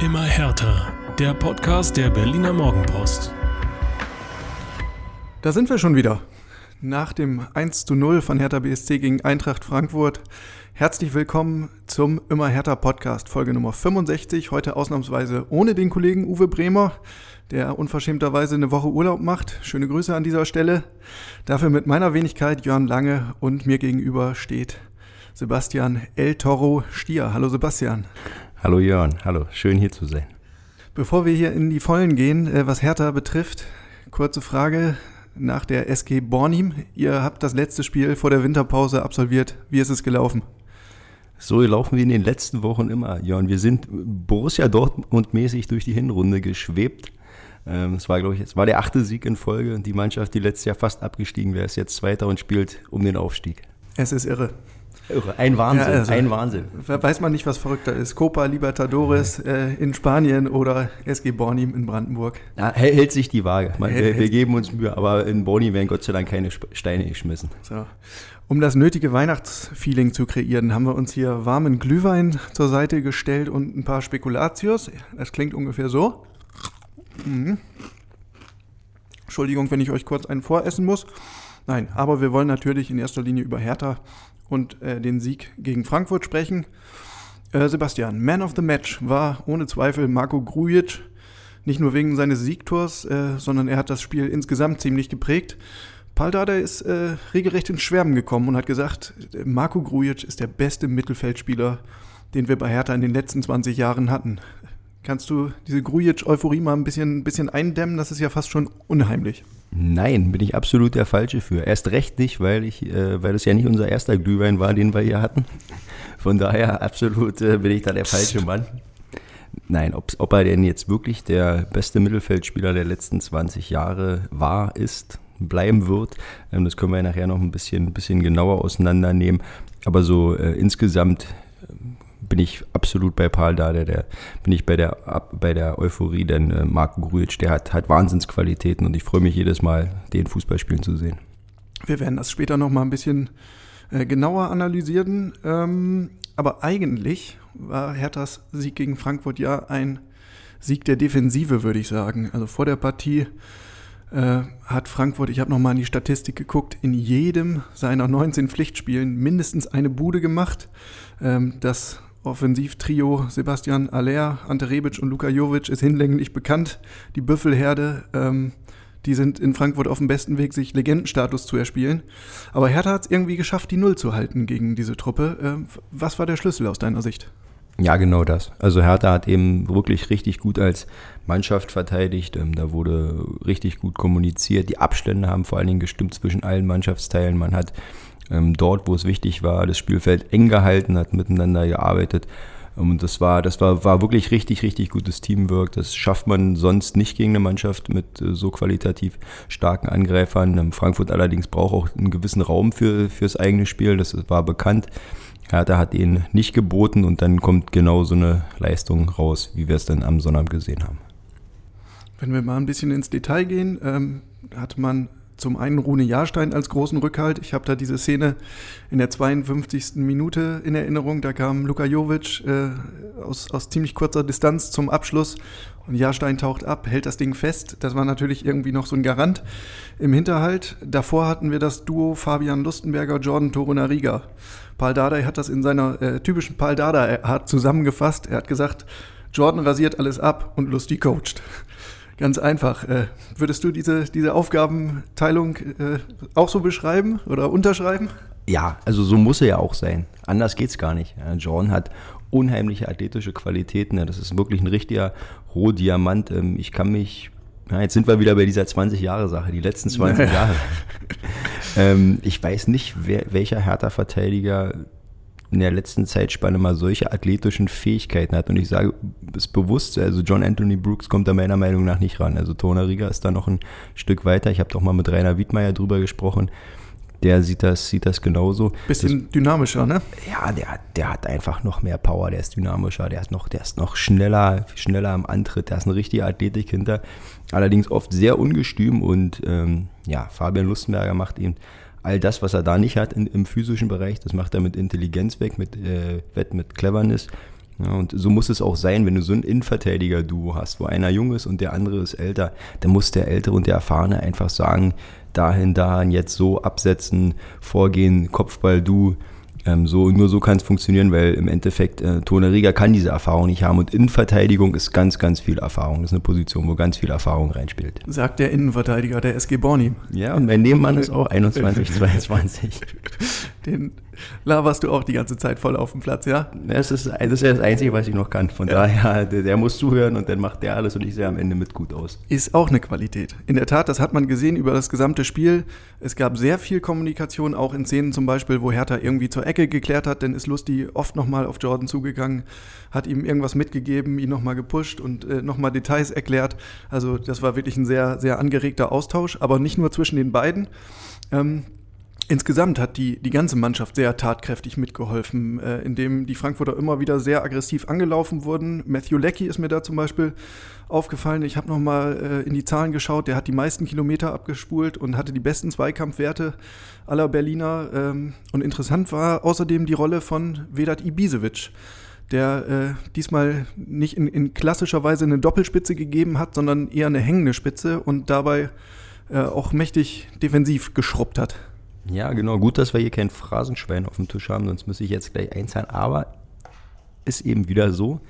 Immer härter. Der Podcast der Berliner Morgenpost. Da sind wir schon wieder. Nach dem 1 zu 0 von Hertha BSC gegen Eintracht Frankfurt. Herzlich willkommen zum Immer härter Podcast, Folge Nummer 65. Heute ausnahmsweise ohne den Kollegen Uwe Bremer, der unverschämterweise eine Woche Urlaub macht. Schöne Grüße an dieser Stelle. Dafür mit meiner Wenigkeit Jörn Lange und mir gegenüber steht Sebastian El Toro Stier. Hallo Sebastian. Hallo Jörn, hallo, schön hier zu sein. Bevor wir hier in die Vollen gehen, äh, was Hertha betrifft, kurze Frage nach der SG Bornim. Ihr habt das letzte Spiel vor der Winterpause absolviert. Wie ist es gelaufen? So laufen wir in den letzten Wochen immer, Jörn. Wir sind Borussia Dortmund-mäßig durch die Hinrunde geschwebt. Ähm, es war, glaube ich, es war der achte Sieg in Folge und die Mannschaft, die letztes Jahr fast abgestiegen wäre, ist jetzt Zweiter und spielt um den Aufstieg. Es ist irre. Ein Wahnsinn, ja, also, ein Wahnsinn. Weiß man nicht, was verrückter ist. Copa Libertadores äh, in Spanien oder SG Bornim in Brandenburg. Ja, hält sich die Waage. Man, wir, wir, geben uns Mühe, aber in Bornim werden Gott sei Dank keine Steine geschmissen. So. Um das nötige Weihnachtsfeeling zu kreieren, haben wir uns hier warmen Glühwein zur Seite gestellt und ein paar Spekulatius. Das klingt ungefähr so. Mhm. Entschuldigung, wenn ich euch kurz einen voressen muss. Nein, aber wir wollen natürlich in erster Linie über Hertha und äh, den Sieg gegen Frankfurt sprechen. Äh, Sebastian, Man of the Match war ohne Zweifel Marco Grujic. Nicht nur wegen seines Siegtors, äh, sondern er hat das Spiel insgesamt ziemlich geprägt. Paul Dardai ist äh, regelrecht ins Schwärmen gekommen und hat gesagt, Marco Grujic ist der beste Mittelfeldspieler, den wir bei Hertha in den letzten 20 Jahren hatten. Kannst du diese Grujic-Euphorie mal ein bisschen, bisschen eindämmen? Das ist ja fast schon unheimlich. Nein, bin ich absolut der Falsche für. Erst recht nicht, weil ich, äh, weil es ja nicht unser erster Glühwein war, den wir hier hatten. Von daher absolut äh, bin ich da der falsche Mann. Nein, ob, ob er denn jetzt wirklich der beste Mittelfeldspieler der letzten 20 Jahre war, ist, bleiben wird, ähm, das können wir ja nachher noch ein bisschen, bisschen genauer auseinandernehmen. Aber so äh, insgesamt bin ich absolut bei Paul da, der, der bin ich bei der, bei der Euphorie, denn äh, Marco Grujic, der hat, hat Wahnsinnsqualitäten und ich freue mich jedes Mal, den Fußball spielen zu sehen. Wir werden das später noch mal ein bisschen äh, genauer analysieren. Ähm, aber eigentlich war Herthas Sieg gegen Frankfurt ja ein Sieg der Defensive, würde ich sagen. Also vor der Partie äh, hat Frankfurt, ich habe nochmal in die Statistik geguckt, in jedem seiner 19 Pflichtspielen mindestens eine Bude gemacht. Ähm, das Offensivtrio Sebastian Aller, Ante Rebic und Luka Jovic ist hinlänglich bekannt. Die Büffelherde, ähm, die sind in Frankfurt auf dem besten Weg, sich Legendenstatus zu erspielen. Aber Hertha hat es irgendwie geschafft, die Null zu halten gegen diese Truppe. Ähm, was war der Schlüssel aus deiner Sicht? Ja, genau das. Also Hertha hat eben wirklich richtig gut als Mannschaft verteidigt. Ähm, da wurde richtig gut kommuniziert. Die Abstände haben vor allen Dingen gestimmt zwischen allen Mannschaftsteilen. Man hat dort, wo es wichtig war, das Spielfeld eng gehalten, hat miteinander gearbeitet. Ähm, und das war, das war, war wirklich richtig, richtig gutes Teamwork. Das schafft man sonst nicht gegen eine Mannschaft mit äh, so qualitativ starken Angreifern. Ähm, Frankfurt allerdings braucht auch einen gewissen Raum für, fürs eigene Spiel. Das war bekannt. Hertha hat ihn nicht geboten und dann kommt genau so eine Leistung raus, wie wir es dann am Sonnabend gesehen haben. Wenn wir mal ein bisschen ins Detail gehen, ähm, hat man zum einen Rune Jahrstein als großen Rückhalt. Ich habe da diese Szene in der 52. Minute in Erinnerung. Da kam Luka Jovic äh, aus, aus ziemlich kurzer Distanz zum Abschluss und Jahrstein taucht ab, hält das Ding fest. Das war natürlich irgendwie noch so ein Garant im Hinterhalt. Davor hatten wir das Duo Fabian Lustenberger, Jordan Torunariga. Paul Dardai hat das in seiner äh, typischen Paul Dardai-Art zusammengefasst. Er hat gesagt, Jordan rasiert alles ab und Lusty coacht. Ganz einfach. Äh, würdest du diese, diese Aufgabenteilung äh, auch so beschreiben oder unterschreiben? Ja, also so muss er ja auch sein. Anders geht's gar nicht. John hat unheimliche athletische Qualitäten. Das ist wirklich ein richtiger Rohdiamant. Ähm, ich kann mich ja, jetzt sind wir wieder bei dieser 20-Jahre-Sache, die letzten 20 Jahre. ähm, ich weiß nicht, wer, welcher Hertha-Verteidiger in der letzten Zeitspanne mal solche athletischen Fähigkeiten hat. Und ich sage es bewusst, also John Anthony Brooks kommt da meiner Meinung nach nicht ran. Also Tona Riga ist da noch ein Stück weiter. Ich habe doch mal mit Rainer Wiedmeier drüber gesprochen. Der sieht das, sieht das genauso. Bisschen das, dynamischer, ne? Ja, der, der hat einfach noch mehr Power, der ist dynamischer, der ist noch, der ist noch schneller, schneller am Antritt, der ist eine richtige Athletik hinter. Allerdings oft sehr ungestüm und ähm, ja, Fabian Lustenberger macht eben all das, was er da nicht hat in, im physischen Bereich, das macht er mit Intelligenz weg, mit, äh, mit Cleverness. Ja, und so muss es auch sein, wenn du so ein Innenverteidiger-Duo hast, wo einer jung ist und der andere ist älter, dann muss der Ältere und der Erfahrene einfach sagen, dahin, dahin, jetzt so absetzen, vorgehen, Kopfball, du, ähm, so, nur so kann es funktionieren, weil im Endeffekt äh, Toneriga kann diese Erfahrung nicht haben und Innenverteidigung ist ganz, ganz viel Erfahrung. Das ist eine Position, wo ganz viel Erfahrung reinspielt. Sagt der Innenverteidiger der SG Borny. Ja, und mein Nebenmann ist auch 21, 22. Den laberst du auch die ganze Zeit voll auf dem Platz, ja? Das ist das, ist das Einzige, was ich noch kann. Von ja. daher, der, der, muss zuhören und dann macht der alles und ich sehe am Ende mit gut aus. Ist auch eine Qualität. In der Tat, das hat man gesehen über das gesamte Spiel. Es gab sehr viel Kommunikation, auch in Szenen zum Beispiel, wo Hertha irgendwie zur Ecke geklärt hat, denn ist Lusti oft nochmal auf Jordan zugegangen, hat ihm irgendwas mitgegeben, ihn nochmal gepusht und äh, nochmal Details erklärt. Also das war wirklich ein sehr, sehr angeregter Austausch, aber nicht nur zwischen den beiden. Ähm, Insgesamt hat die, die ganze Mannschaft sehr tatkräftig mitgeholfen, äh, indem die Frankfurter immer wieder sehr aggressiv angelaufen wurden. Matthew Leckie ist mir da zum Beispiel aufgefallen. Ich habe nochmal äh, in die Zahlen geschaut. Der hat die meisten Kilometer abgespult und hatte die besten Zweikampfwerte aller Berliner. Ähm, und interessant war außerdem die Rolle von Vedat Ibisevic, der äh, diesmal nicht in, in klassischer Weise eine Doppelspitze gegeben hat, sondern eher eine hängende Spitze und dabei äh, auch mächtig defensiv geschrubbt hat. Ja, genau. Gut, dass wir hier kein Phrasenschwein auf dem Tisch haben, sonst müsste ich jetzt gleich einzahlen. Aber ist eben wieder so.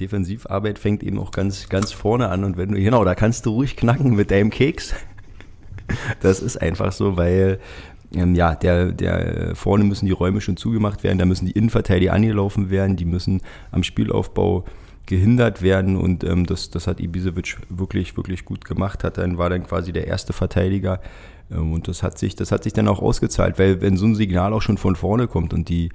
Defensivarbeit fängt eben auch ganz, ganz vorne an. Und wenn du, genau, da kannst du ruhig knacken mit deinem Keks. Das ist einfach so, weil ähm, ja, der, der vorne müssen die Räume schon zugemacht werden, da müssen die Innenverteidiger angelaufen werden, die müssen am Spielaufbau gehindert werden und ähm, das, das hat Ibisevic wirklich, wirklich gut gemacht, hat dann, war dann quasi der erste Verteidiger ähm, und das hat, sich, das hat sich dann auch ausgezahlt, weil wenn so ein Signal auch schon von vorne kommt und die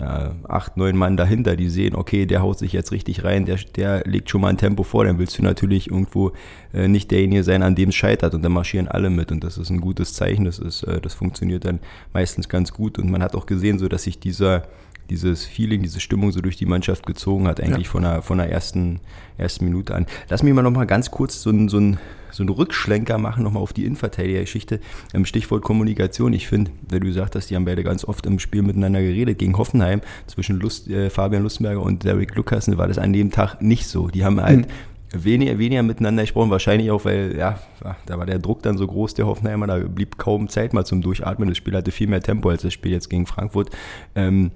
äh, acht, neun Mann dahinter, die sehen, okay, der haut sich jetzt richtig rein, der, der legt schon mal ein Tempo vor, dann willst du natürlich irgendwo äh, nicht derjenige sein, an dem es scheitert und dann marschieren alle mit und das ist ein gutes Zeichen, das, ist, äh, das funktioniert dann meistens ganz gut und man hat auch gesehen, so dass sich dieser dieses Feeling, diese Stimmung so durch die Mannschaft gezogen hat, eigentlich ja. von, der, von der ersten, ersten Minute an. Lass mich mal noch mal ganz kurz so ein, so ein so einen Rückschlenker machen, nochmal auf die Innenverteidiger-Geschichte. Ähm, Stichwort Kommunikation. Ich finde, weil du gesagt hast, die haben beide ganz oft im Spiel miteinander geredet. Gegen Hoffenheim zwischen Lust, äh, Fabian Lustenberger und Derek Lukas war das an dem Tag nicht so. Die haben halt. Mhm weniger, weniger miteinander gesprochen, wahrscheinlich auch, weil, ja, da war der Druck dann so groß, der Hoffenheimer, da blieb kaum Zeit mal zum Durchatmen. Das Spiel hatte viel mehr Tempo als das Spiel jetzt gegen Frankfurt. Ähm,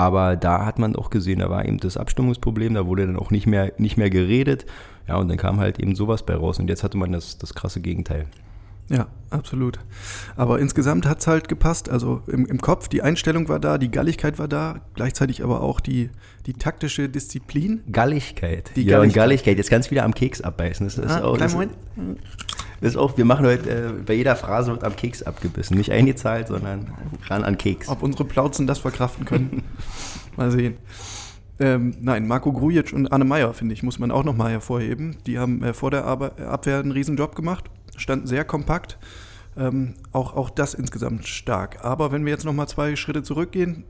aber da hat man auch gesehen, da war eben das Abstimmungsproblem, da wurde dann auch nicht mehr, nicht mehr geredet. Ja, und dann kam halt eben sowas bei raus und jetzt hatte man das, das krasse Gegenteil. Ja, absolut. Aber insgesamt hat es halt gepasst. Also im, im Kopf, die Einstellung war da, die Galligkeit war da, gleichzeitig aber auch die, die taktische Disziplin. Galligkeit. Die ja, Galligkeit. und Galligkeit. Jetzt kannst du wieder am Keks abbeißen. Das ist ah, auch, das, Moment. Das ist auch, wir machen heute, äh, bei jeder Phrase wird am Keks abgebissen. Nicht eingezahlt, sondern ran an Keks. Ob unsere Plauzen das verkraften können. Mal sehen. Ähm, nein, Marco Grujic und Anne Meyer, finde ich, muss man auch nochmal hervorheben. Die haben äh, vor der Ar Abwehr einen Riesenjob gemacht, standen sehr kompakt. Ähm, auch, auch das insgesamt stark. Aber wenn wir jetzt nochmal zwei Schritte zurückgehen,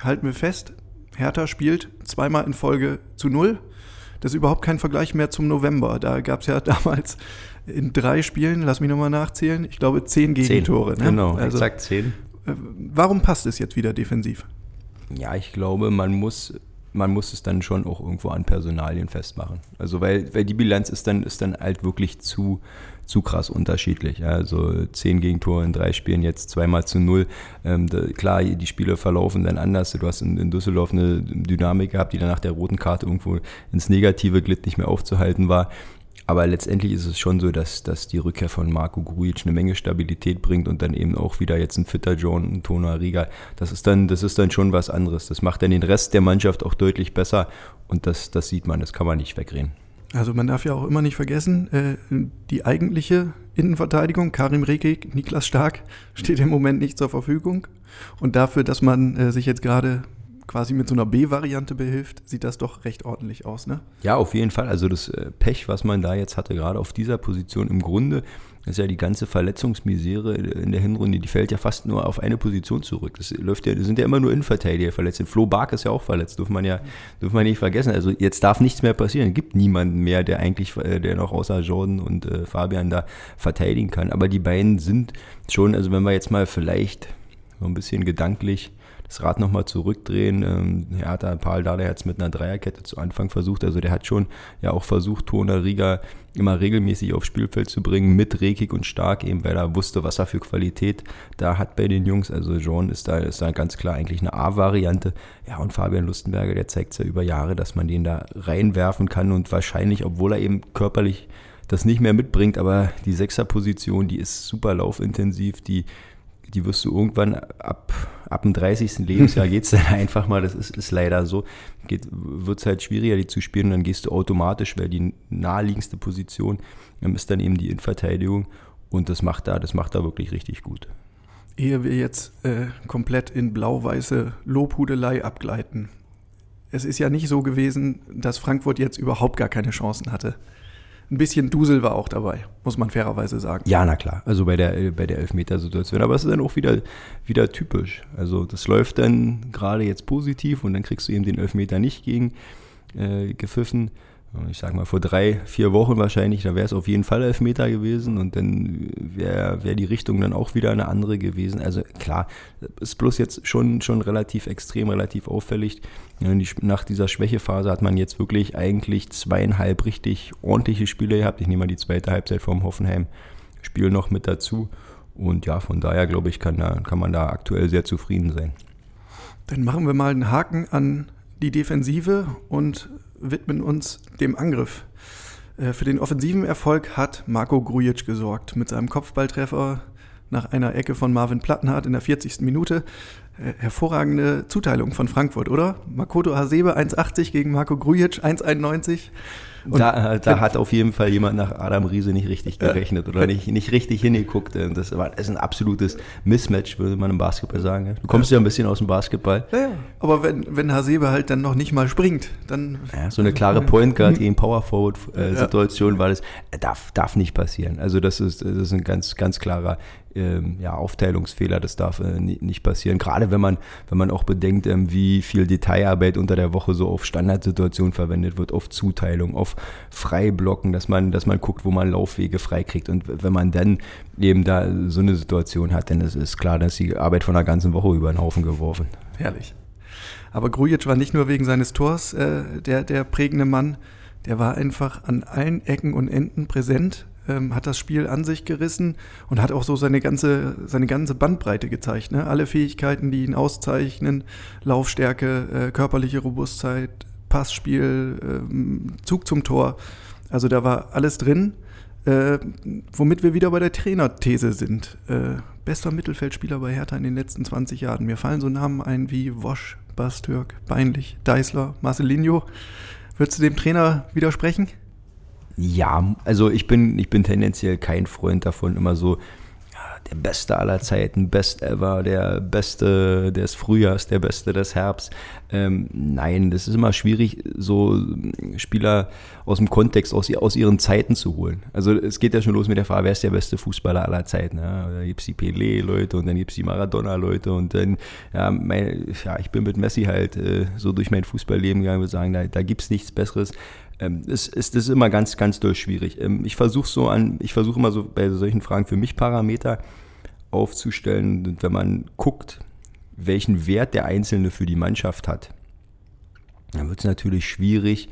halten wir fest, Hertha spielt zweimal in Folge zu null. Das ist überhaupt kein Vergleich mehr zum November. Da gab es ja damals in drei Spielen, lass mich nochmal nachzählen, ich glaube zehn Gegentore. Zehn, ne? Genau, also, exakt zehn. Äh, warum passt es jetzt wieder defensiv? Ja, ich glaube, man muss man muss es dann schon auch irgendwo an Personalien festmachen. Also weil, weil die Bilanz ist dann, ist dann halt wirklich zu, zu krass unterschiedlich. Also zehn Gegentore in drei Spielen, jetzt zweimal zu null. Ähm, da, klar, die Spiele verlaufen dann anders. Du hast in, in, Düsseldorf eine Dynamik gehabt, die dann nach der roten Karte irgendwo ins Negative glitt, nicht mehr aufzuhalten war. Aber letztendlich ist es schon so, dass, dass die Rückkehr von Marco Grujic eine Menge Stabilität bringt und dann eben auch wieder jetzt ein fitter John, ein Tona Riga. Das ist dann, das ist dann schon was anderes. Das macht dann den Rest der Mannschaft auch deutlich besser und das, das sieht man, das kann man nicht wegreden. Also man darf ja auch immer nicht vergessen, äh, die eigentliche Innenverteidigung, Karim Rekik, Niklas Stark, steht im Moment nicht zur Verfügung. Und dafür, dass man äh, sich jetzt gerade quasi mit so einer B-Variante behilft, sieht das doch recht ordentlich aus, ne? Ja, auf jeden Fall. Also das äh, Pech, was man da jetzt hatte, gerade auf dieser Position im Grunde, ist ja die ganze Verletzungsmisere in der Hinrunde, die fällt ja fast nur auf eine Position zurück. Das läuft ja, das sind ja immer nur Innenverteidiger verletzt. Flo Bark ist ja auch verletzt, dürfen man ja, dürfen man nicht vergessen. Also jetzt darf nichts mehr passieren. Es gibt niemanden mehr, der eigentlich, äh, der noch außer Jordan und äh, Fabian da verteidigen kann. Aber die beiden sind schon, also wenn wir jetzt mal vielleicht so ein bisschen gedanklich das Rad nochmal zurückdrehen. Ähm, Hertha, Paul Dada hat es mit einer Dreierkette zu Anfang versucht. Also der hat schon ja auch versucht, Tona Riga immer regelmäßig aufs Spielfeld zu bringen, mit Rekik und Stark, eben weil er wusste, was er für Qualität da hat bei den Jungs. Also Jean ist da, ist da ganz klar eigentlich eine A-Variante. Ja, und Fabian Lustenberger, der zeigt es ja über Jahre, dass man den da reinwerfen kann und wahrscheinlich, obwohl er eben körperlich das nicht mehr mitbringt, aber die Sechserposition, die ist super laufintensiv, die die wirst du irgendwann ab, ab dem 30. Lebensjahr geht es dann einfach mal, das ist, ist leider so, wird es halt schwieriger, die zu spielen und dann gehst du automatisch, weil die naheliegendste Position ähm, ist dann eben die Innenverteidigung und das macht da, das macht da wirklich richtig gut. Ehe wir jetzt äh, komplett in blau-weiße Lobhudelei abgleiten. Es ist ja nicht so gewesen, dass Frankfurt jetzt überhaupt gar keine Chancen hatte ein bisschen Dusel war auch dabei, muss man fairerweise sagen. Ja, na klar. Also bei der, bei der Elfmetersituation. Aber es ist dann auch wieder, wieder typisch. Also das läuft dann gerade jetzt positiv und dann kriegst du eben den Elfmeter nicht gegen äh, gepfiffen ich sag mal, vor drei, vier Wochen wahrscheinlich, da wäre es auf jeden Fall Elfmeter gewesen und dann wäre wär die Richtung dann auch wieder eine andere gewesen. Also klar, ist bloß jetzt schon, schon relativ extrem, relativ auffällig. Nach dieser Schwächephase hat man jetzt wirklich eigentlich zweieinhalb richtig ordentliche Spiele gehabt. Ich nehme mal die zweite Halbzeit vom Hoffenheim-Spiel noch mit dazu. Und ja, von daher glaube ich, kann, da, kann man da aktuell sehr zufrieden sein. Dann machen wir mal einen Haken an die Defensive und widmen uns dem Angriff. Äh, für den offensiven Erfolg hat Marco Grujic gesorgt mit seinem Kopfballtreffer nach einer Ecke von Marvin Plattenhardt in der 40. Minute. Äh, hervorragende Zuteilung von Frankfurt, oder? Makoto Hasebe 1,80 gegen Marco Grujic 1,91. Da, äh, da, hat auf jeden Fall jemand nach Adam Riese nicht richtig gerechnet oder nicht, nicht richtig hingeguckt. Das, war, das ist ein absolutes Mismatch, würde man im Basketball sagen. Du kommst ja, ein bisschen aus dem Basketball. Ja, aber wenn, wenn Hasebe halt dann noch nicht mal springt, dann. Ja, so eine klare Point Guard gegen Power Forward Situation war das. Darf, darf nicht passieren. Also, das ist, das ist ein ganz, ganz klarer ähm, ja, Aufteilungsfehler, das darf äh, nicht passieren. Gerade wenn man, wenn man auch bedenkt, ähm, wie viel Detailarbeit unter der Woche so auf Standardsituationen verwendet wird, auf Zuteilung, auf Freiblocken, dass man, dass man guckt, wo man Laufwege freikriegt. Und wenn man dann eben da so eine Situation hat, dann ist es klar, dass die Arbeit von der ganzen Woche über den Haufen geworfen. Herrlich. Aber Grujic war nicht nur wegen seines Tors äh, der, der prägende Mann, der war einfach an allen Ecken und Enden präsent ähm, hat das Spiel an sich gerissen und hat auch so seine ganze, seine ganze Bandbreite gezeigt. Ne? Alle Fähigkeiten, die ihn auszeichnen, Laufstärke, äh, körperliche Robustheit, Passspiel, ähm, Zug zum Tor. Also da war alles drin. Äh, womit wir wieder bei der Trainerthese sind. Äh, bester Mittelfeldspieler bei Hertha in den letzten 20 Jahren. Mir fallen so Namen ein wie Wosch, Bastürk, Beinlich, Deißler, Marcelinho. Würdest du dem Trainer widersprechen? Ja, also ich bin, ich bin tendenziell kein Freund davon, immer so der Beste aller Zeiten, Best ever, der Beste des Frühjahrs, der Beste des Herbst. Ähm, nein, das ist immer schwierig, so Spieler aus dem Kontext, aus, aus ihren Zeiten zu holen. Also es geht ja schon los mit der Frage, wer ist der beste Fußballer aller Zeiten? Ja, da gibt es die Pelé-Leute und dann gibt es die Maradona-Leute und dann, ja, mein, ja, ich bin mit Messi halt äh, so durch mein Fußballleben gegangen, würde sagen, da, da gibt es nichts Besseres ähm, es ist, ist immer ganz, ganz doll schwierig. Ähm, ich versuche so an, ich versuche immer so bei solchen Fragen für mich Parameter aufzustellen, und wenn man guckt, welchen Wert der Einzelne für die Mannschaft hat, dann wird es natürlich schwierig,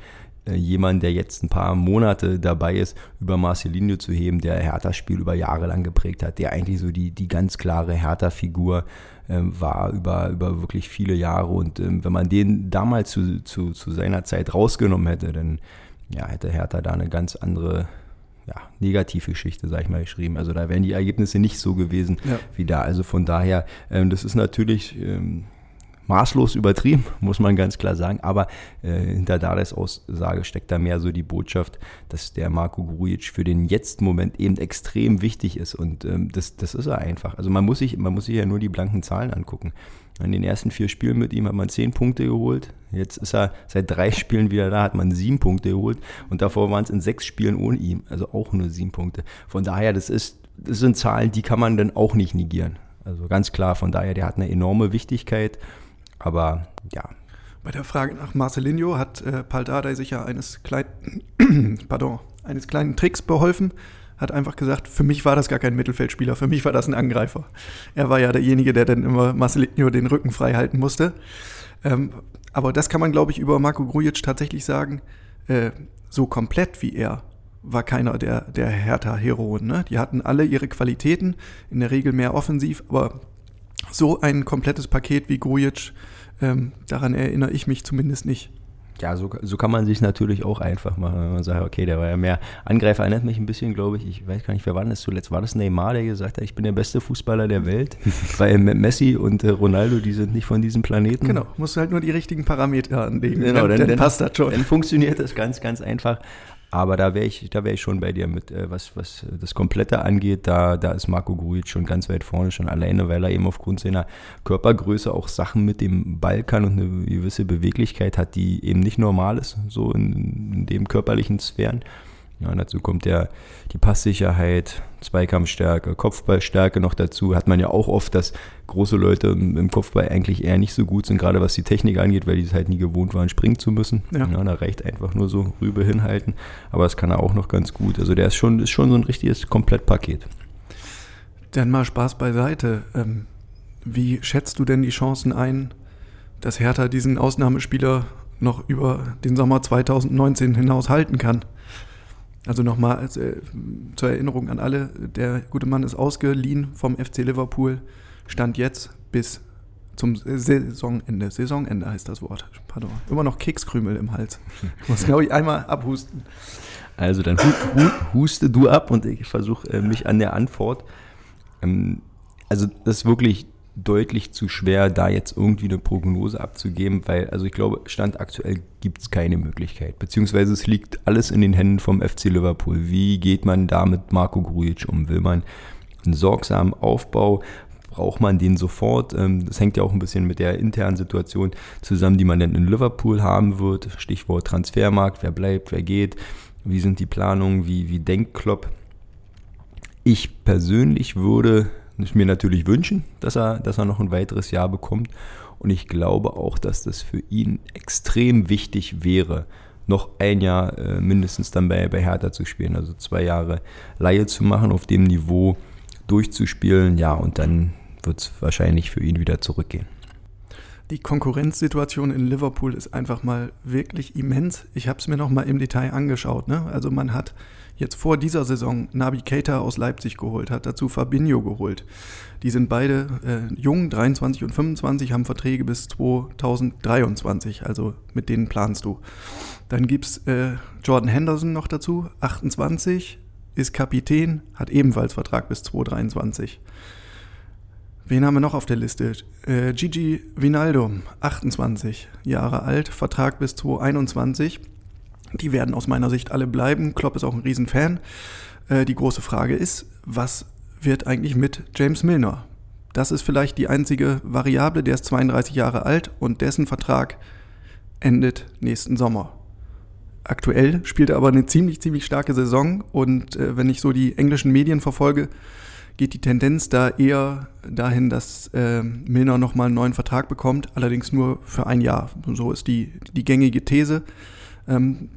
äh, jemand, der jetzt ein paar Monate dabei ist, über Marcelinho zu heben, der Hertha-Spiel über Jahre lang geprägt hat, der eigentlich so die, die ganz klare Hertha-Figur ähm, war über, über wirklich viele Jahre. Und ähm, wenn man den damals zu, zu, zu seiner Zeit rausgenommen hätte, dann ja, hätte Hertha da eine ganz andere ja, Negativgeschichte, sag ich mal, geschrieben. Also da wären die Ergebnisse nicht so gewesen ja. wie da. Also von daher, ähm, das ist natürlich ähm, maßlos übertrieben, muss man ganz klar sagen. Aber äh, hinter Dades Aussage steckt da mehr so die Botschaft, dass der Marco Grujic für den Jetzt-Moment eben extrem wichtig ist. Und ähm, das, das ist er einfach. Also man muss, sich, man muss sich ja nur die blanken Zahlen angucken. In den ersten vier Spielen mit ihm hat man zehn Punkte geholt. Jetzt ist er seit drei Spielen wieder da, hat man sieben Punkte geholt. Und davor waren es in sechs Spielen ohne ihn. Also auch nur sieben Punkte. Von daher, das, ist, das sind Zahlen, die kann man dann auch nicht negieren. Also ganz klar, von daher, der hat eine enorme Wichtigkeit. Aber ja. Bei der Frage nach Marcelinho hat äh, Paldadei sich ja eines kleinen, pardon, eines kleinen Tricks beholfen. hat einfach gesagt, für mich war das gar kein Mittelfeldspieler, für mich war das ein Angreifer. Er war ja derjenige, der dann immer Marcelinho den Rücken frei halten musste. Ähm, aber das kann man, glaube ich, über Marco Grujic tatsächlich sagen. Äh, so komplett wie er war keiner der, der Hertha-Heroen. Ne? Die hatten alle ihre Qualitäten, in der Regel mehr offensiv, aber so ein komplettes Paket wie Grujic, ähm, daran erinnere ich mich zumindest nicht. Ja, so, so kann man sich natürlich auch einfach machen, wenn man sagt, okay, der war ja mehr Angreifer, erinnert mich ein bisschen, glaube ich, ich weiß gar nicht, wer war das zuletzt, war das Neymar, der gesagt hat, ich bin der beste Fußballer der Welt, weil Messi und äh, Ronaldo, die sind nicht von diesem Planeten. Genau, musst du halt nur die richtigen Parameter anlegen, genau, dann, dann, dann passt das schon. Dann funktioniert das ganz, ganz einfach, aber da wäre ich, da ich schon bei dir mit, äh, was, was das Komplette angeht, da, da ist Marco Grujic schon ganz weit vorne, schon alleine, weil er eben aufgrund seiner Körpergröße auch Sachen mit dem Ball kann und eine gewisse Beweglichkeit hat, die eben nicht normal ist, so in, in dem körperlichen Sphären. Ja, dazu kommt ja die Passsicherheit, Zweikampfstärke, Kopfballstärke noch dazu. Hat man ja auch oft, dass große Leute im Kopfball eigentlich eher nicht so gut sind, gerade was die Technik angeht, weil die es halt nie gewohnt waren, springen zu müssen. Ja. ja da reicht einfach nur so rüber hinhalten. Aber das kann er auch noch ganz gut. Also der ist schon, ist schon so ein richtiges Komplettpaket. Dann mal Spaß beiseite. Ähm, wie schätzt du denn die Chancen ein, dass Hertha diesen Ausnahmespieler noch über den Sommer 2019 hinaus halten kann? Also nochmal äh, zur Erinnerung an alle, der gute Mann ist ausgeliehen vom FC Liverpool, stand jetzt bis zum Saisonende. Saisonende heißt das Wort. Pardon. Immer noch Kekskrümel im Hals. Ich muss, glaube ich, einmal abhusten. Also dann hu hu huste du ab und ich versuche äh, mich an der Antwort. Ähm, also das ist wirklich deutlich zu schwer, da jetzt irgendwie eine Prognose abzugeben, weil, also ich glaube, Stand aktuell gibt es keine Möglichkeit. Beziehungsweise es liegt alles in den Händen vom FC Liverpool. Wie geht man da mit Marco Grujic um? Will man einen sorgsamen Aufbau? Braucht man den sofort? Ähm, das hängt ja auch ein bisschen mit der internen Situation zusammen, die man dann in Liverpool haben wird. Stichwort Transfermarkt, wer bleibt, wer geht, wie sind die Planungen, wie, wie denkt Klopp? Ich persönlich würde ich mir natürlich wünschen, dass er, dass er noch ein weiteres Jahr bekommt. Und ich glaube auch, dass das für ihn extrem wichtig wäre, noch ein Jahr äh, mindestens dann bei, bei Hertha zu spielen. Also zwei Jahre Laie zu machen, auf dem Niveau durchzuspielen. Ja, und dann wird es wahrscheinlich für ihn wieder zurückgehen. Die Konkurrenzsituation in Liverpool ist einfach mal wirklich immens. Ich habe es mir noch mal im Detail angeschaut. Ne? Also man hat jetzt vor dieser Saison Nabi Keita aus Leipzig geholt, hat dazu Fabinho geholt. Die sind beide äh, jung, 23 und 25, haben Verträge bis 2023, also mit denen planst du. Dann gibt es äh, Jordan Henderson noch dazu, 28, ist Kapitän, hat ebenfalls Vertrag bis 2023. Wen haben wir noch auf der Liste? Äh, Gigi Vinaldo, 28 Jahre alt, Vertrag bis 2021. Die werden aus meiner Sicht alle bleiben. Klopp ist auch ein Riesenfan. Äh, die große Frage ist, was wird eigentlich mit James Milner? Das ist vielleicht die einzige Variable. Der ist 32 Jahre alt und dessen Vertrag endet nächsten Sommer. Aktuell spielt er aber eine ziemlich, ziemlich starke Saison und äh, wenn ich so die englischen Medien verfolge, geht die Tendenz da eher dahin, dass äh, Milner nochmal einen neuen Vertrag bekommt, allerdings nur für ein Jahr. So ist die, die gängige These. Ähm,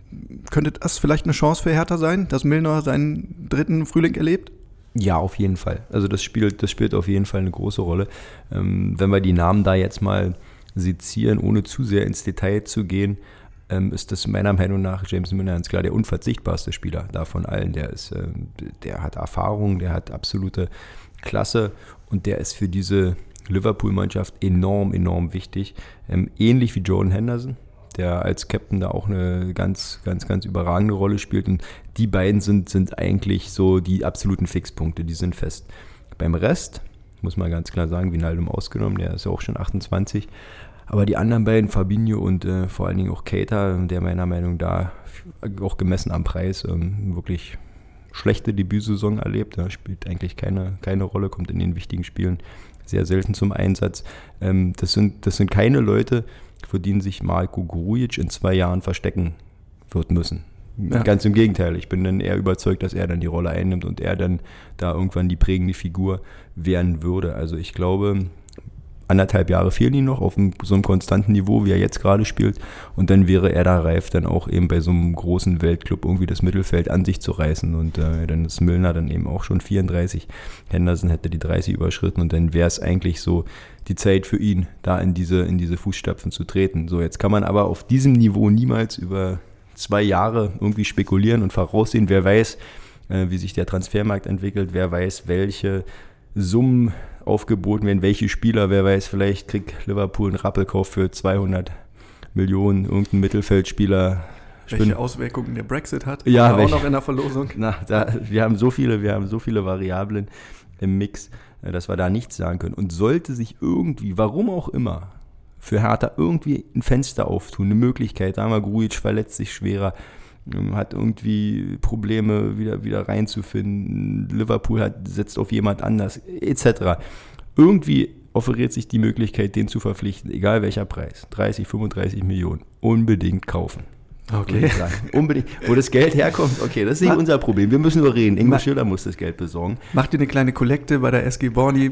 könnte das vielleicht eine Chance für Hertha sein, dass Milner seinen dritten Frühling erlebt? Ja, auf jeden Fall. Also das spielt, das spielt auf jeden Fall eine große Rolle. Ähm, wenn wir die Namen da jetzt mal sezieren, ohne zu sehr ins Detail zu gehen, ähm, ist das meiner Meinung nach James Milner ganz klar der unverzichtbarste Spieler da von allen. Der, ist, äh, der hat Erfahrung, der hat absolute Klasse und der ist für diese Liverpool-Mannschaft enorm, enorm wichtig. Ähm, ähnlich wie Jordan Henderson, der als Captain da auch eine ganz, ganz, ganz überragende Rolle spielt. Und die beiden sind, sind eigentlich so die absoluten Fixpunkte, die sind fest. Beim Rest, muss man ganz klar sagen, Vinaldum ausgenommen, der ist ja auch schon 28. Aber die anderen beiden, Fabinho und äh, vor allen Dingen auch Keita, der meiner Meinung nach auch gemessen am Preis ähm, wirklich schlechte Debütsaison erlebt. Er spielt eigentlich keine, keine Rolle, kommt in den wichtigen Spielen sehr selten zum Einsatz. Ähm, das, sind, das sind keine Leute, für den sich Marco Grujic in zwei Jahren verstecken wird müssen. Ja. Ganz im Gegenteil, ich bin dann eher überzeugt, dass er dann die Rolle einnimmt und er dann da irgendwann die prägende Figur werden würde. Also ich glaube, anderthalb Jahre fehlen ihm noch auf einem, so einem konstanten Niveau, wie er jetzt gerade spielt. Und dann wäre er da reif, dann auch eben bei so einem großen Weltclub irgendwie das Mittelfeld an sich zu reißen. Und äh, dann ist Milner dann eben auch schon 34. Henderson hätte die 30 überschritten und dann wäre es eigentlich so die Zeit für ihn, da in diese, in diese Fußstapfen zu treten. So, jetzt kann man aber auf diesem Niveau niemals über zwei Jahre irgendwie spekulieren und voraussehen. Wer weiß, äh, wie sich der Transfermarkt entwickelt, wer weiß, welche Summen aufgeboten werden, welche Spieler, wer weiß, vielleicht kriegt Liverpool einen Rappelkauf für 200 Millionen, irgendein Mittelfeldspieler. Welche Auswirkungen der Brexit hat, ja, auch noch in der Verlosung. Na, da, wir haben so viele, wir haben so viele Variablen im Mix, äh, dass wir da nichts sagen können. Und sollte sich irgendwie, warum auch immer, für Hertha irgendwie ein Fenster auftun, eine Möglichkeit, da mal Grujic verletzt sich schwerer, hat irgendwie Probleme wieder, wieder reinzufinden, Liverpool hat, setzt auf jemand anders, etc. Irgendwie offeriert sich die Möglichkeit, den zu verpflichten, egal welcher Preis, 30, 35 Millionen, unbedingt kaufen. Okay. Unbedingt. Wo das Geld herkommt, okay, das ist nicht unser Problem. Wir müssen nur reden. Ingmar Schiller muss das Geld besorgen. Macht ihr eine kleine Kollekte bei der SG Borny?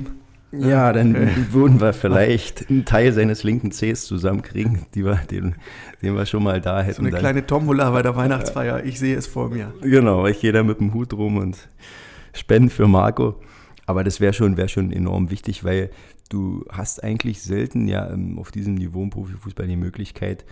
Ja, dann würden wir vielleicht einen Teil seines linken Cs zusammenkriegen, die wir, den, den wir schon mal da hätten. So eine dann, kleine Tombola bei der Weihnachtsfeier, ich sehe es vor mir. Genau, ich gehe da mit dem Hut rum und spende für Marco. Aber das wäre schon, wär schon enorm wichtig, weil du hast eigentlich selten ja ähm, auf diesem Niveau im Profifußball die Möglichkeit,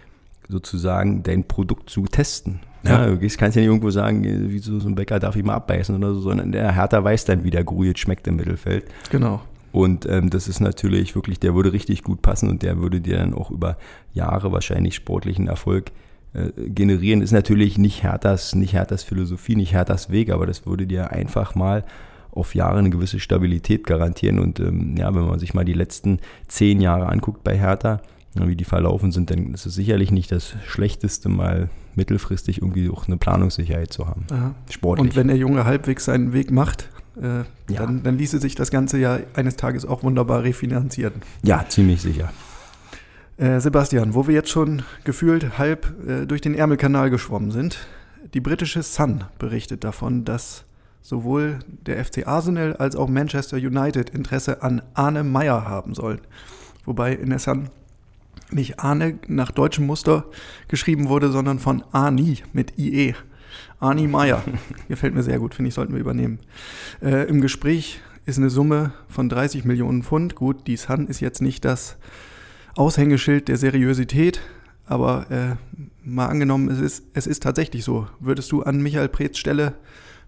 sozusagen dein Produkt zu testen. Ja. ja du kannst ja nicht irgendwo sagen, wie so ein Bäcker darf ich mal abbeißen oder so, sondern der Hertha weiß dann, wie der Grujic schmeckt im Mittelfeld. Genau. Und ähm, das ist natürlich wirklich, der würde richtig gut passen und der würde dir dann auch über Jahre wahrscheinlich sportlichen Erfolg äh, generieren. Ist natürlich nicht Herthas, nicht Herthas Philosophie, nicht Herthas Weg, aber das würde dir einfach mal auf Jahre eine gewisse Stabilität garantieren. Und ähm, ja, wenn man sich mal die letzten zehn Jahre anguckt bei Hertha, wie die verlaufen sind, dann ist es sicherlich nicht das Schlechteste, mal mittelfristig irgendwie auch eine Planungssicherheit zu haben. Aha. Sportlich. Und wenn der Junge halbwegs seinen Weg macht, äh, ja. dann, dann ließe sich das Ganze ja eines Tages auch wunderbar refinanzieren. Ja, ziemlich sicher. Äh, Sebastian, wo wir jetzt schon gefühlt halb äh, durch den Ärmelkanal geschwommen sind, die britische Sun berichtet davon, dass sowohl der FC Arsenal als auch Manchester United Interesse an Arne Meyer haben sollen. Wobei in der Sun nicht Arne nach deutschem Muster geschrieben wurde, sondern von Ani mit IE. Arni Meyer. Gefällt mir sehr gut, finde ich, sollten wir übernehmen. Äh, Im Gespräch ist eine Summe von 30 Millionen Pfund. Gut, die Sun ist jetzt nicht das Aushängeschild der Seriosität, aber äh, mal angenommen, es ist, es ist tatsächlich so. Würdest du an Michael Preetz Stelle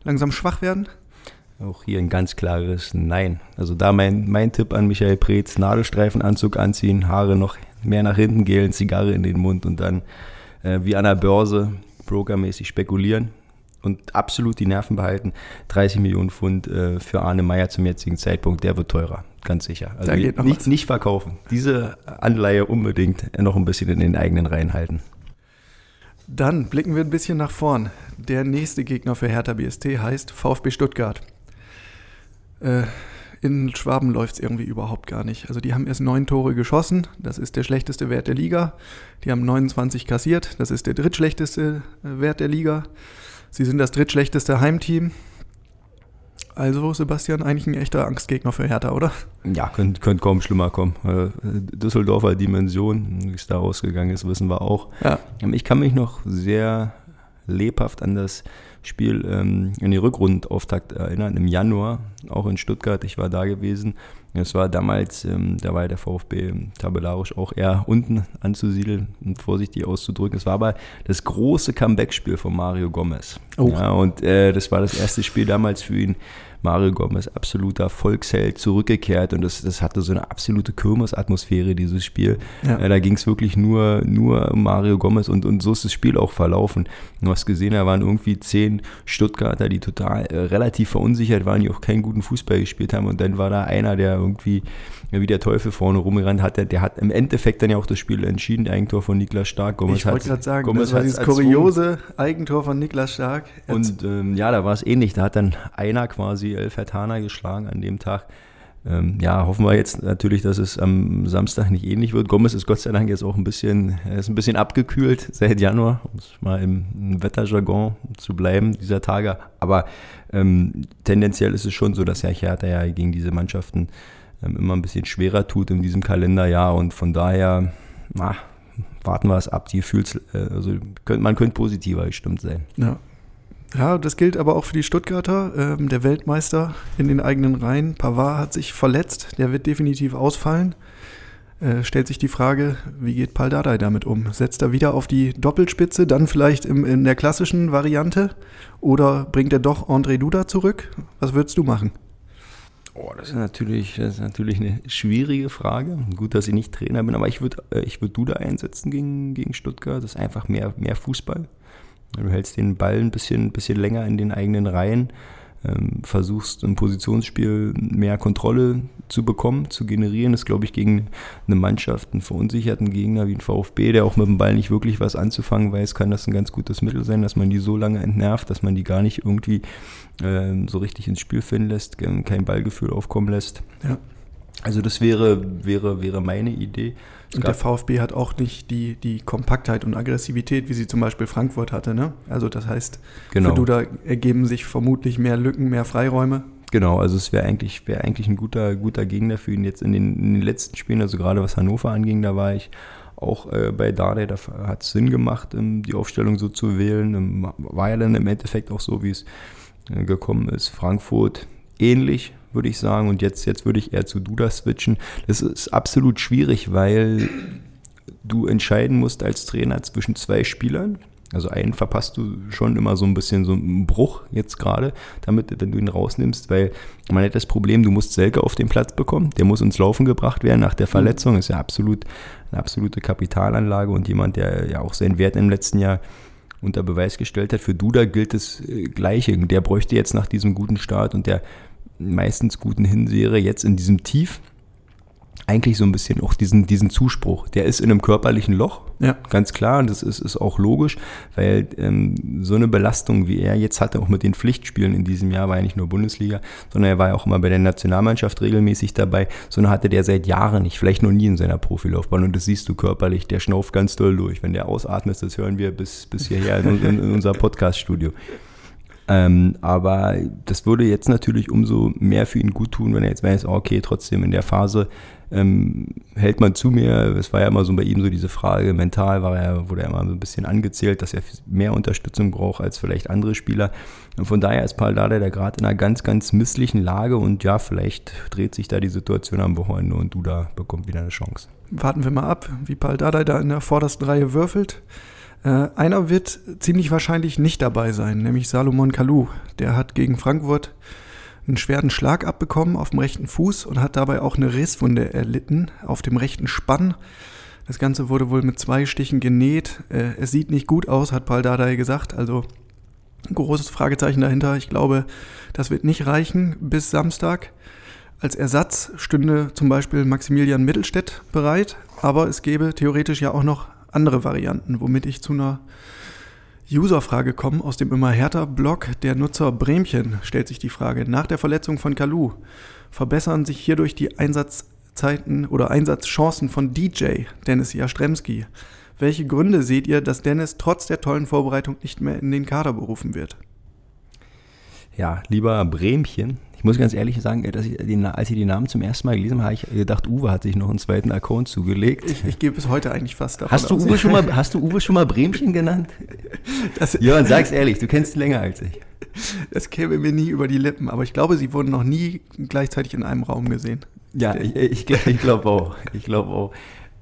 langsam schwach werden? Auch hier ein ganz klares Nein. Also da mein, mein Tipp an Michael Preetz, Nadelstreifenanzug anziehen, Haare noch mehr nach hinten gelen, Zigarre in den Mund und dann äh, wie an der Börse brokermäßig spekulieren und absolut die Nerven behalten. 30 Millionen Pfund äh, für Arne Meyer zum jetzigen Zeitpunkt, der wird teurer, ganz sicher. Also nicht, nicht verkaufen. Diese Anleihe unbedingt noch ein bisschen in den eigenen Reihen halten. Dann blicken wir ein bisschen nach vorn. Der nächste Gegner für Hertha BST heißt VfB Stuttgart. Äh, in Schwaben läuft es irgendwie überhaupt gar nicht. Also die haben erst neun Tore geschossen, das ist der schlechteste Wert der Liga. Die haben 29 kassiert, das ist der drittschlechteste äh, Wert der Liga. Sie sind das drittschlechteste Heimteam. Also, Sebastian, eigentlich ein echter Angstgegner für Hertha, oder? Ja, könnte könnt kaum schlimmer kommen. Äh, Düsseldorfer Dimension, wie es da ausgegangen ist, wissen wir auch. Ja. Ähm, ich kann mich noch sehr lebhaft an das Spiel ähm, in die Rückrundauftakt erinnern, im Januar, auch in Stuttgart. Ich war da gewesen. Es war damals, ähm, da war der VfB tabellarisch auch eher unten anzusiedeln und vorsichtig auszudrücken. Es war aber das große Comeback-Spiel von Mario Gomez. Oh. Ja, und äh, das war das erste Spiel damals für ihn Mario Gomez, absoluter Volksheld, zurückgekehrt und das, das hatte so eine absolute Kirmesatmosphäre, dieses Spiel. Ja. Äh, da ging es wirklich nur, nur um Mario Gomez und, und so ist das Spiel auch verlaufen. Du hast gesehen, da waren irgendwie zehn Stuttgarter, die total äh, relativ verunsichert waren, die auch keinen guten Fußball gespielt haben und dann war da einer, der irgendwie wie der Teufel vorne rumgerannt hat. Der, der hat im Endeffekt dann ja auch das Spiel entschieden, Eigentor von Niklas Stark. Gomez ich wollte gerade sagen, Gomez das war dieses kuriose Eigentor von Niklas Stark. Und ähm, ja, da war es ähnlich. Da hat dann einer quasi El Fatana geschlagen an dem Tag. Ähm, ja, hoffen wir jetzt natürlich, dass es am Samstag nicht ähnlich wird. Gomez ist Gott sei Dank jetzt auch ein bisschen, ist ein bisschen abgekühlt seit Januar, um es mal im Wetterjargon zu bleiben dieser Tage. Aber ähm, tendenziell ist es schon so, dass Herr Hertha ja gegen diese Mannschaften ähm, immer ein bisschen schwerer tut in diesem Kalenderjahr. Und von daher, na, warten wir es ab. Die Gefühls, äh, also man könnte positiver gestimmt sein. Ja. Ja, das gilt aber auch für die Stuttgarter. Ähm, der Weltmeister in den eigenen Reihen, Pavard, hat sich verletzt. Der wird definitiv ausfallen. Äh, stellt sich die Frage, wie geht Paul Dardai damit um? Setzt er wieder auf die Doppelspitze, dann vielleicht im, in der klassischen Variante? Oder bringt er doch André Duda zurück? Was würdest du machen? Oh, das ist natürlich, das ist natürlich eine schwierige Frage. Gut, dass ich nicht Trainer bin, aber ich würde äh, ich würd Duda einsetzen gegen, gegen Stuttgart. Das ist einfach mehr, mehr Fußball. Du hältst den Ball ein bisschen, bisschen länger in den eigenen Reihen, ähm, versuchst im Positionsspiel mehr Kontrolle zu bekommen, zu generieren. Das glaube ich, gegen eine Mannschaft, einen verunsicherten Gegner wie ein VfB, der auch mit dem Ball nicht wirklich was anzufangen weiß, kann das ein ganz gutes Mittel sein, dass man die so lange entnervt, dass man die gar nicht irgendwie ähm, so richtig ins Spiel finden lässt, kein Ballgefühl aufkommen lässt. Ja. Also das wäre, wäre, wäre meine Idee. Und der VfB hat auch nicht die, die Kompaktheit und Aggressivität, wie sie zum Beispiel Frankfurt hatte. Ne? Also das heißt, genau. für Duda ergeben sich vermutlich mehr Lücken, mehr Freiräume. Genau, also es wäre eigentlich, wär eigentlich ein guter, guter Gegner für ihn jetzt in den, in den letzten Spielen, also gerade was Hannover anging, da war ich auch äh, bei Dade, da hat es Sinn gemacht, ähm, die Aufstellung so zu wählen. Ähm, war ja dann im Endeffekt auch so, wie es äh, gekommen ist. Frankfurt ähnlich, würde ich sagen. Und jetzt, jetzt würde ich eher zu Duda switchen. Das ist absolut schwierig, weil du entscheiden musst als Trainer zwischen zwei Spielern. Also einen verpasst du schon immer so ein bisschen so einen Bruch jetzt gerade, damit, wenn du ihn rausnimmst, weil man hat das Problem, du musst Selke auf den Platz bekommen, der muss ins Laufen gebracht werden nach der Verletzung, ist ja absolut eine absolute Kapitalanlage und jemand, der ja auch seinen Wert im letzten Jahr unter Beweis gestellt hat. Für Duda gilt das äh, Gleiche. Der bräuchte jetzt nach diesem guten Start und der meistens guten Hinserie jetzt in diesem Tief eigentlich so ein bisschen auch diesen, diesen Zuspruch. Der ist in einem körperlichen Loch, ja. ganz klar, und das ist, ist auch logisch, weil ähm, so eine Belastung, wie er jetzt hatte, auch mit den Pflichtspielen in diesem Jahr, war ja nicht nur Bundesliga, sondern er war ja auch immer bei der Nationalmannschaft regelmäßig dabei. So eine hatte der seit Jahren nicht, vielleicht noch nie in seiner Profilaufbahn. Und das siehst du körperlich, der schnauft ganz doll durch. Wenn der ausatmet, das hören wir bis, bis hierher in, in, in unser Podcast-Studio. Ähm, aber das würde jetzt natürlich umso mehr für ihn gut tun, wenn er jetzt weiß, okay, trotzdem in der Phase ähm, hält man zu mir. Es war ja immer so bei ihm so diese Frage, mental war er, wurde er immer so ein bisschen angezählt, dass er mehr Unterstützung braucht als vielleicht andere Spieler. Und von daher ist Paul Dada der gerade in einer ganz, ganz misslichen Lage und ja, vielleicht dreht sich da die Situation am Wochenende und Duda bekommt wieder eine Chance. Warten wir mal ab, wie Paul Dada da in der vordersten Reihe würfelt. Äh, einer wird ziemlich wahrscheinlich nicht dabei sein, nämlich Salomon Kalou. Der hat gegen Frankfurt einen schweren Schlag abbekommen auf dem rechten Fuß und hat dabei auch eine Risswunde erlitten auf dem rechten Spann. Das Ganze wurde wohl mit zwei Stichen genäht. Äh, es sieht nicht gut aus, hat Paul Dardai gesagt. Also ein großes Fragezeichen dahinter. Ich glaube, das wird nicht reichen bis Samstag. Als Ersatz stünde zum Beispiel Maximilian Mittelstädt bereit, aber es gäbe theoretisch ja auch noch andere Varianten, womit ich zu einer Userfrage komme aus dem immer härter Blog. Der Nutzer Bremchen stellt sich die Frage, nach der Verletzung von Kalu verbessern sich hierdurch die Einsatzzeiten oder Einsatzchancen von DJ Dennis Jastremski. Welche Gründe seht ihr, dass Dennis trotz der tollen Vorbereitung nicht mehr in den Kader berufen wird? Ja, lieber Bremchen, ich muss ganz ehrlich sagen, ich den, als ich die Namen zum ersten Mal gelesen habe, habe ich gedacht, Uwe hat sich noch einen zweiten Account zugelegt. Ich, ich gehe bis heute eigentlich fast davon hast du Uwe schon mal Hast du Uwe schon mal Bremchen genannt? Das, Jörn, sag's ehrlich, du kennst ihn länger als ich. Das käme mir nie über die Lippen, aber ich glaube, sie wurden noch nie gleichzeitig in einem Raum gesehen. Ja, ich, ich, ich glaube auch. Ich glaube auch.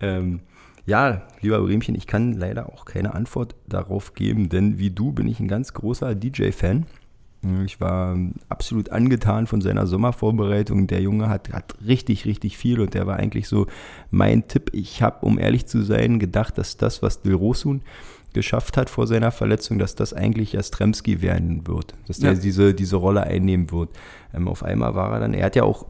Ähm, ja, lieber Bremchen, ich kann leider auch keine Antwort darauf geben, denn wie du bin ich ein ganz großer DJ-Fan. Ich war absolut angetan von seiner Sommervorbereitung. Der Junge hat, hat richtig, richtig viel und der war eigentlich so mein Tipp. Ich habe, um ehrlich zu sein, gedacht, dass das, was Dilrosun geschafft hat vor seiner Verletzung, dass das eigentlich Jastremski werden wird, dass der ja. diese, diese Rolle einnehmen wird. Ähm, auf einmal war er dann, er hat ja auch,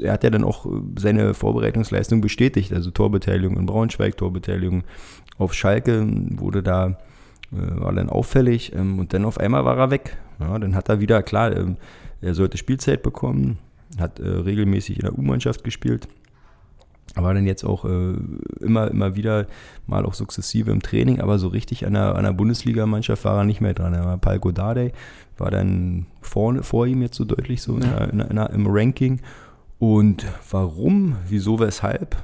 er hat ja dann auch seine Vorbereitungsleistung bestätigt, also Torbeteiligung in Braunschweig, Torbeteiligung auf Schalke, wurde da war dann auffällig ähm, und dann auf einmal war er weg. Ja, dann hat er wieder, klar, ähm, er sollte Spielzeit bekommen, hat äh, regelmäßig in der U-Mannschaft gespielt, war dann jetzt auch äh, immer, immer wieder mal auch sukzessive im Training, aber so richtig an der, an der Bundesligamannschaft war er nicht mehr dran. Er war Palko Dardai, war dann vor, vor ihm jetzt so deutlich so ja. in in im Ranking Und warum, wieso, weshalb,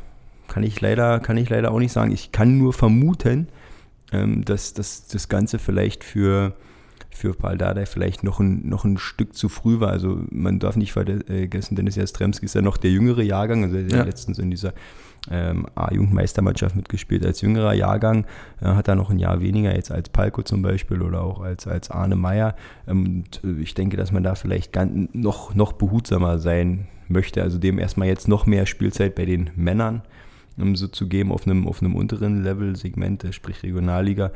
kann ich leider, kann ich leider auch nicht sagen. Ich kann nur vermuten, ähm, dass, dass das Ganze vielleicht für, für Paldada vielleicht noch ein, noch ein Stück zu früh war. Also man darf nicht vergessen, Dennis Jastremski ist ja noch der jüngere Jahrgang, also der ja. letztens in dieser ähm, A-Jugendmeistermannschaft mitgespielt als jüngerer Jahrgang, äh, hat er noch ein Jahr weniger jetzt als Palko zum Beispiel oder auch als, als Arne Meyer. Ähm, und äh, ich denke, dass man da vielleicht ganz, noch, noch behutsamer sein möchte, also dem erstmal jetzt noch mehr Spielzeit bei den Männern ähm, so zu geben auf einem, auf einem unteren Level-Segment, äh, sprich Regionalliga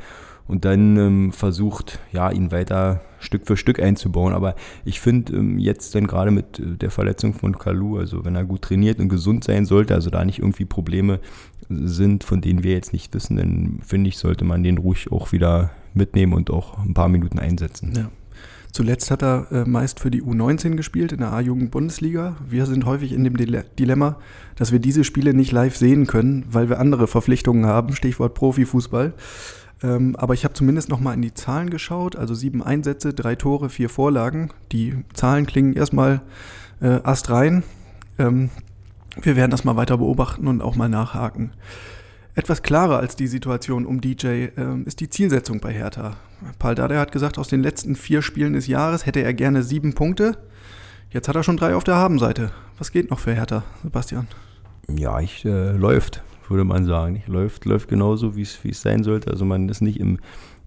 und dann ähm, versucht, ja, ihn weiter Stück für Stück einzubauen. Aber ich finde ähm, jetzt dann gerade mit äh, der Verletzung von Kalu, also wenn er gut trainiert und gesund sein sollte, also da nicht irgendwie Probleme sind, von denen wir jetzt nicht wissen, dann finde ich, sollte man den ruhig auch wieder mitnehmen und auch ein paar Minuten einsetzen. Ja. Zuletzt hat er äh, meist für die U19 gespielt in der A-Jugend-Bundesliga. Wir sind häufig in dem Dilemma, dass wir diese Spiele nicht live sehen können, weil wir andere Verpflichtungen haben, Stichwort Profifußball. Ähm, aber ich habe zumindest noch mal in die Zahlen geschaut. Also sieben Einsätze, drei Tore, vier Vorlagen. Die Zahlen klingen erstmal äh, astrein. Ähm, wir werden das mal weiter beobachten und auch mal nachhaken. Etwas klarer als die Situation um DJ äh, ist die Zielsetzung bei Hertha. Paul Dardai hat gesagt, aus den letzten vier Spielen des Jahres hätte er gerne sieben Punkte. Jetzt hat er schon drei auf der Habenseite. Was geht noch für Hertha, Sebastian? Ja, ich äh, läuft würde man sagen. Läuft, läuft genauso, wie es sein sollte. Also man ist nicht im,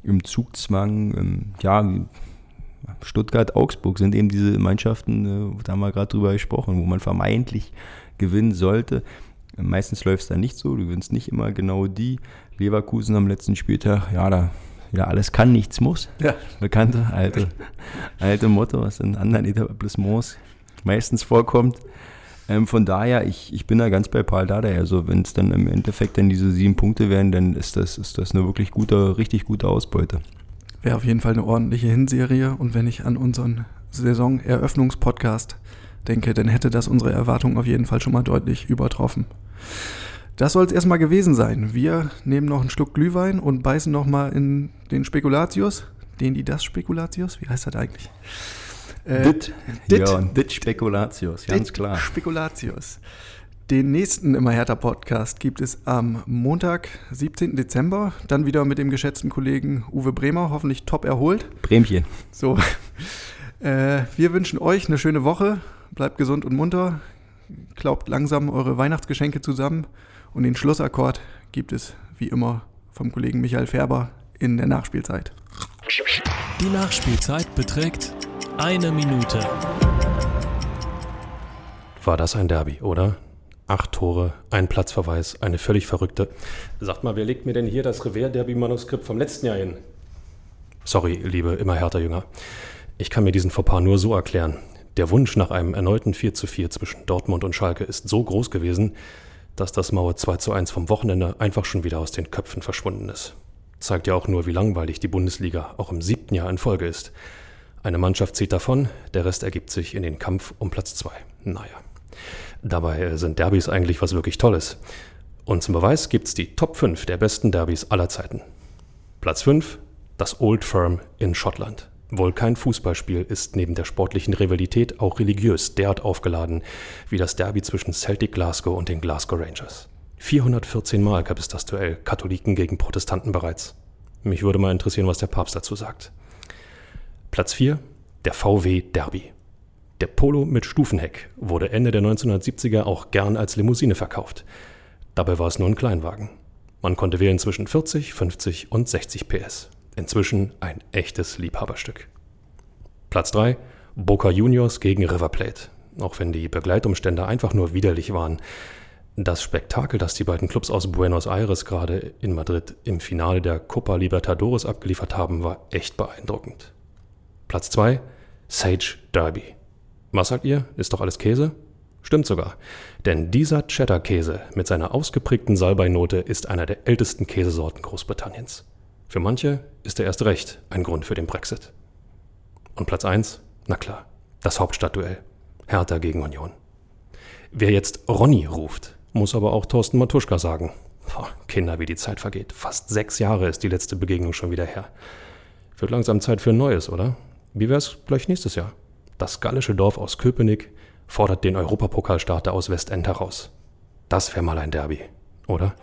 im Zugzwang. Ähm, ja, Stuttgart, Augsburg sind eben diese Mannschaften, äh, da haben wir gerade drüber gesprochen, wo man vermeintlich gewinnen sollte. Meistens läuft es dann nicht so, du gewinnst nicht immer genau die. Leverkusen am letzten Spieltag, ja, da ja, alles kann, nichts muss. Ja. Bekannte alte, alte Motto, was in anderen Etablissements meistens vorkommt. Ähm, von daher, ich, ich bin da ganz bei Paul Dada. Also wenn es dann im Endeffekt dann diese sieben Punkte werden, dann ist das, ist das eine wirklich gute, richtig gute Ausbeute. Wäre auf jeden Fall eine ordentliche Hinserie. Und wenn ich an unseren Saisoneröffnungspodcast denke, dann hätte das unsere Erwartungen auf jeden Fall schon mal deutlich übertroffen. Das soll es erstmal gewesen sein. Wir nehmen noch einen Schluck Glühwein und beißen nochmal in den Spekulatius. Den, die das Spekulatius? Wie heißt das eigentlich? Äh, dit, dit, ja, dit Spekulatius, ganz dit klar. Spekulatius. Den nächsten Immer härter Podcast gibt es am Montag, 17. Dezember. Dann wieder mit dem geschätzten Kollegen Uwe Bremer, hoffentlich top erholt. Bremchen. So. Äh, wir wünschen euch eine schöne Woche. Bleibt gesund und munter. Glaubt langsam eure Weihnachtsgeschenke zusammen. Und den Schlussakkord gibt es wie immer vom Kollegen Michael Färber in der Nachspielzeit. Die Nachspielzeit beträgt eine Minute. War das ein Derby, oder? Acht Tore, ein Platzverweis, eine völlig verrückte. Sagt mal, wer legt mir denn hier das Revers-Derby-Manuskript vom letzten Jahr hin? Sorry, liebe immer härter Jünger. Ich kann mir diesen Fauxpas nur so erklären. Der Wunsch nach einem erneuten 4 zu 4 zwischen Dortmund und Schalke ist so groß gewesen, dass das Mauer 2 zu 1 vom Wochenende einfach schon wieder aus den Köpfen verschwunden ist. Zeigt ja auch nur, wie langweilig die Bundesliga auch im siebten Jahr in Folge ist. Eine Mannschaft zieht davon, der Rest ergibt sich in den Kampf um Platz 2. Naja. Dabei sind Derbys eigentlich was wirklich Tolles. Und zum Beweis gibt's die Top 5 der besten Derbys aller Zeiten. Platz 5, das Old Firm in Schottland. Wohl kein Fußballspiel ist neben der sportlichen Rivalität auch religiös derart aufgeladen wie das Derby zwischen Celtic Glasgow und den Glasgow Rangers. 414 Mal gab es das Duell Katholiken gegen Protestanten bereits. Mich würde mal interessieren, was der Papst dazu sagt. Platz 4, der VW Derby. Der Polo mit Stufenheck wurde Ende der 1970er auch gern als Limousine verkauft. Dabei war es nur ein Kleinwagen. Man konnte wählen zwischen 40, 50 und 60 PS. Inzwischen ein echtes Liebhaberstück. Platz 3, Boca Juniors gegen River Plate. Auch wenn die Begleitumstände einfach nur widerlich waren. Das Spektakel, das die beiden Clubs aus Buenos Aires gerade in Madrid im Finale der Copa Libertadores abgeliefert haben, war echt beeindruckend. Platz 2, Sage Derby. Was sagt ihr? Ist doch alles Käse? Stimmt sogar. Denn dieser Cheddar-Käse mit seiner ausgeprägten Salbeinote ist einer der ältesten Käsesorten Großbritanniens. Für manche ist er erst recht ein Grund für den Brexit. Und Platz 1? Na klar, das Hauptstadtduell. Hertha gegen Union. Wer jetzt Ronny ruft, muss aber auch Thorsten Matuschka sagen. Boah, Kinder, wie die Zeit vergeht. Fast sechs Jahre ist die letzte Begegnung schon wieder her. Wird langsam Zeit für ein neues, oder? Wie wär's gleich nächstes Jahr? Das gallische Dorf aus Köpenick fordert den Europapokalstarter aus Westend heraus. Das wäre mal ein Derby, oder?